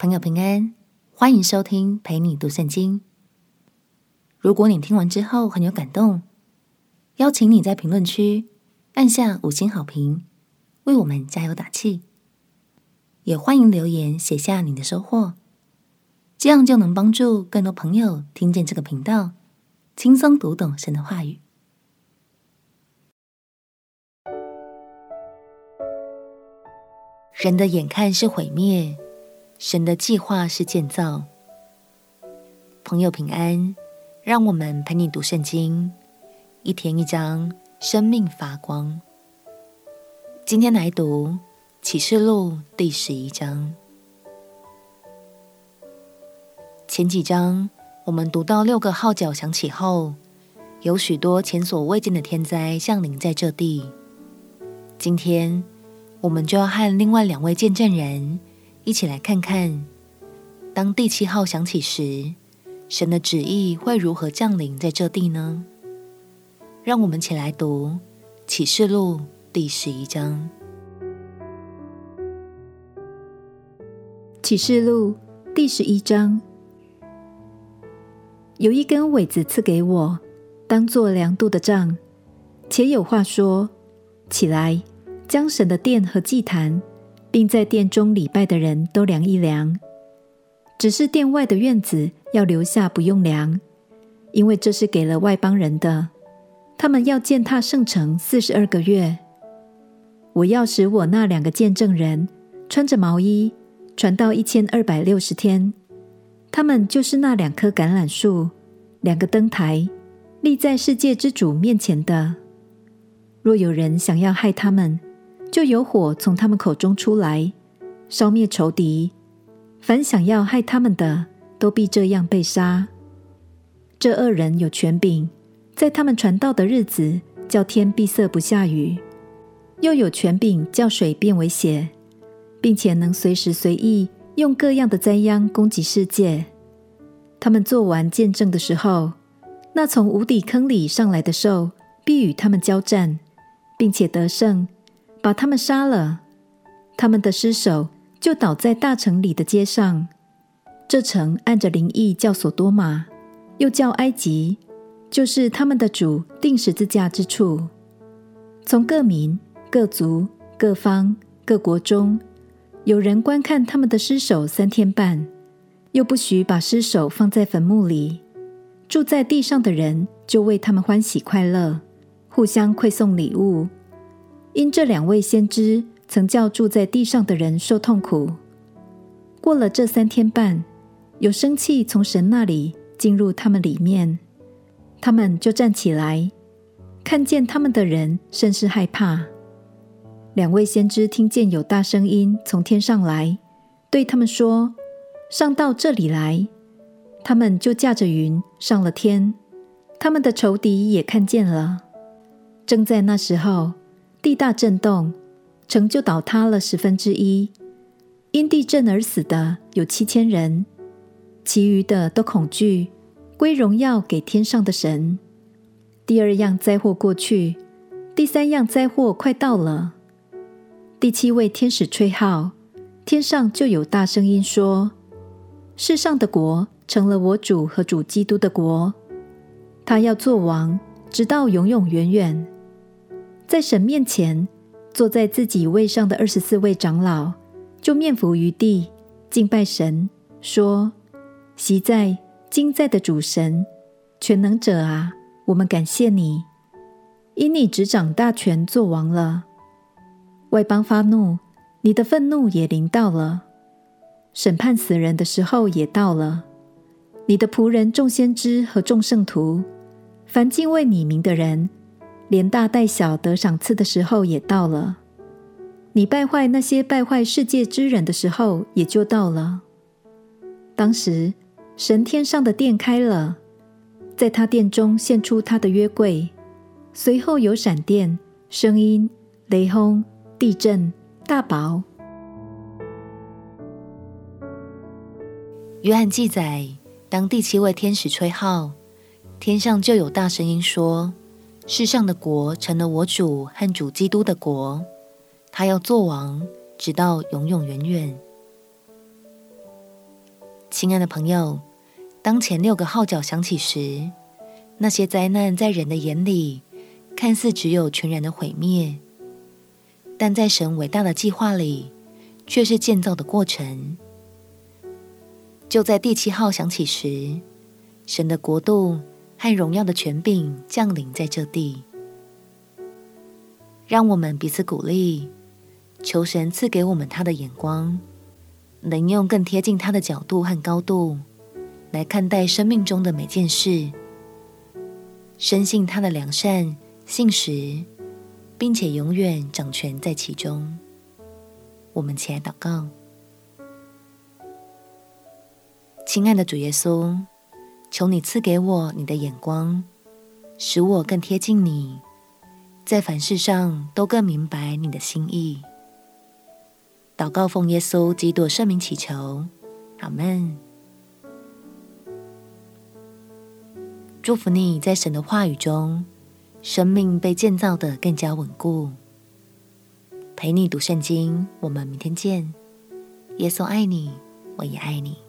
朋友平安，欢迎收听陪你读圣经。如果你听完之后很有感动，邀请你在评论区按下五星好评，为我们加油打气。也欢迎留言写下你的收获，这样就能帮助更多朋友听见这个频道，轻松读懂神的话语。人的眼看是毁灭，神的计划是建造。朋友平安，让我们陪你读圣经，一天一章，生命发光。今天来读启示录第十一章。前几章我们读到六个号角响起后，有许多前所未见的天灾降临在这地。今天。我们就要和另外两位见证人一起来看看，当第七号响起时，神的旨意会如何降临在这地呢？让我们一起来读启示录第十一章。启示录第十一章，有一根苇子赐给我，当做量度的杖，且有话说：起来。将神的殿和祭坛，并在殿中礼拜的人都量一量。只是殿外的院子要留下不用量，因为这是给了外邦人的。他们要践踏圣城四十二个月。我要使我那两个见证人穿着毛衣，传到一千二百六十天。他们就是那两棵橄榄树，两个灯台，立在世界之主面前的。若有人想要害他们，就有火从他们口中出来，烧灭仇敌。凡想要害他们的，都必这样被杀。这二人有权柄，在他们传道的日子，叫天闭塞不下雨；又有权柄叫水变为血，并且能随时随意用各样的灾殃攻击世界。他们做完见证的时候，那从无底坑里上来的兽必与他们交战，并且得胜。把他们杀了，他们的尸首就倒在大城里的街上。这城按着灵意叫所多玛，又叫埃及，就是他们的主钉十字架之处。从各民、各族、各方、各国中，有人观看他们的尸首三天半，又不许把尸首放在坟墓里。住在地上的人就为他们欢喜快乐，互相馈送礼物。因这两位先知曾叫住在地上的人受痛苦，过了这三天半，有生气从神那里进入他们里面，他们就站起来，看见他们的人甚是害怕。两位先知听见有大声音从天上来，对他们说：“上到这里来。”他们就驾着云上了天，他们的仇敌也看见了。正在那时候。地大震动，城就倒塌了十分之一。因地震而死的有七千人，其余的都恐惧，归荣耀给天上的神。第二样灾祸过去，第三样灾祸快到了。第七位天使吹号，天上就有大声音说：“世上的国成了我主和主基督的国，他要做王，直到永永远远。”在神面前，坐在自己位上的二十四位长老就面伏于地，敬拜神，说：“昔在、今在的主神，全能者啊，我们感谢你，因你执掌大权，作王了。外邦发怒，你的愤怒也临到了；审判死人的时候也到了。你的仆人众先知和众圣徒，凡敬畏你名的人。”连大带小得赏赐的时候也到了，你败坏那些败坏世界之人的时候也就到了。当时，神天上的殿开了，在他殿中现出他的约柜，随后有闪电、声音、雷轰、地震、大雹。约翰记载，当第七位天使吹号，天上就有大声音说。世上的国成了我主和主基督的国，他要做王，直到永永远远。亲爱的朋友，当前六个号角响起时，那些灾难在人的眼里看似只有全然的毁灭，但在神伟大的计划里，却是建造的过程。就在第七号响起时，神的国度和荣耀的权柄降临在这地。让我们彼此鼓励，求神赐给我们他的眼光，能用更贴近他的角度和高度来看待生命中的每件事，深信他的良善、信实，并且永远掌权在其中。我们起来祷告。亲爱的主耶稣，求你赐给我你的眼光，使我更贴近你，在凡事上都更明白你的心意。祷告奉耶稣基督圣名祈求，阿门。祝福你在神的话语中，生命被建造得更加稳固。陪你读圣经，我们明天见。耶稣爱你，我也爱你。